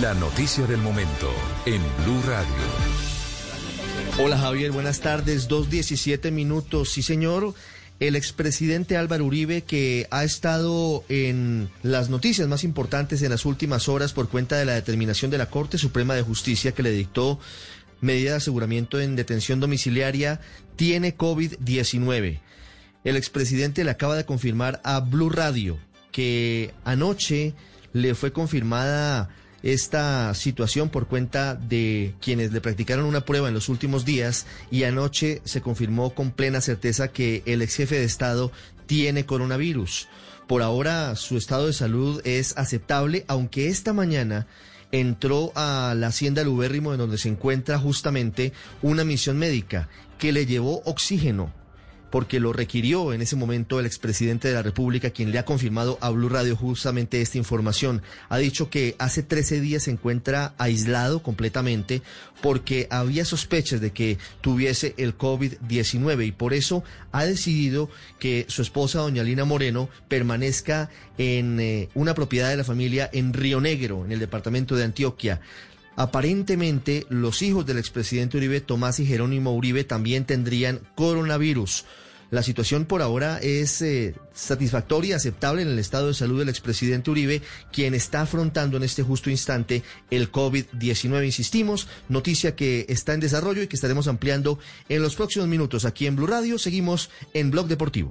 La noticia del momento en Blue Radio. Hola Javier, buenas tardes. 2.17 minutos. Sí, señor. El expresidente Álvaro Uribe, que ha estado en las noticias más importantes en las últimas horas por cuenta de la determinación de la Corte Suprema de Justicia que le dictó medida de aseguramiento en detención domiciliaria, tiene COVID-19. El expresidente le acaba de confirmar a Blue Radio que anoche le fue confirmada esta situación por cuenta de quienes le practicaron una prueba en los últimos días y anoche se confirmó con plena certeza que el ex jefe de Estado tiene coronavirus. Por ahora su estado de salud es aceptable, aunque esta mañana entró a la hacienda Lubérrimo en donde se encuentra justamente una misión médica que le llevó oxígeno porque lo requirió en ese momento el expresidente de la República, quien le ha confirmado a Blue Radio justamente esta información. Ha dicho que hace 13 días se encuentra aislado completamente porque había sospechas de que tuviese el COVID-19 y por eso ha decidido que su esposa, doña Lina Moreno, permanezca en eh, una propiedad de la familia en Río Negro, en el departamento de Antioquia. Aparentemente, los hijos del expresidente Uribe, Tomás y Jerónimo Uribe, también tendrían coronavirus. La situación por ahora es eh, satisfactoria y aceptable en el estado de salud del expresidente Uribe, quien está afrontando en este justo instante el COVID-19. Insistimos, noticia que está en desarrollo y que estaremos ampliando en los próximos minutos aquí en Blue Radio. Seguimos en Blog Deportivo.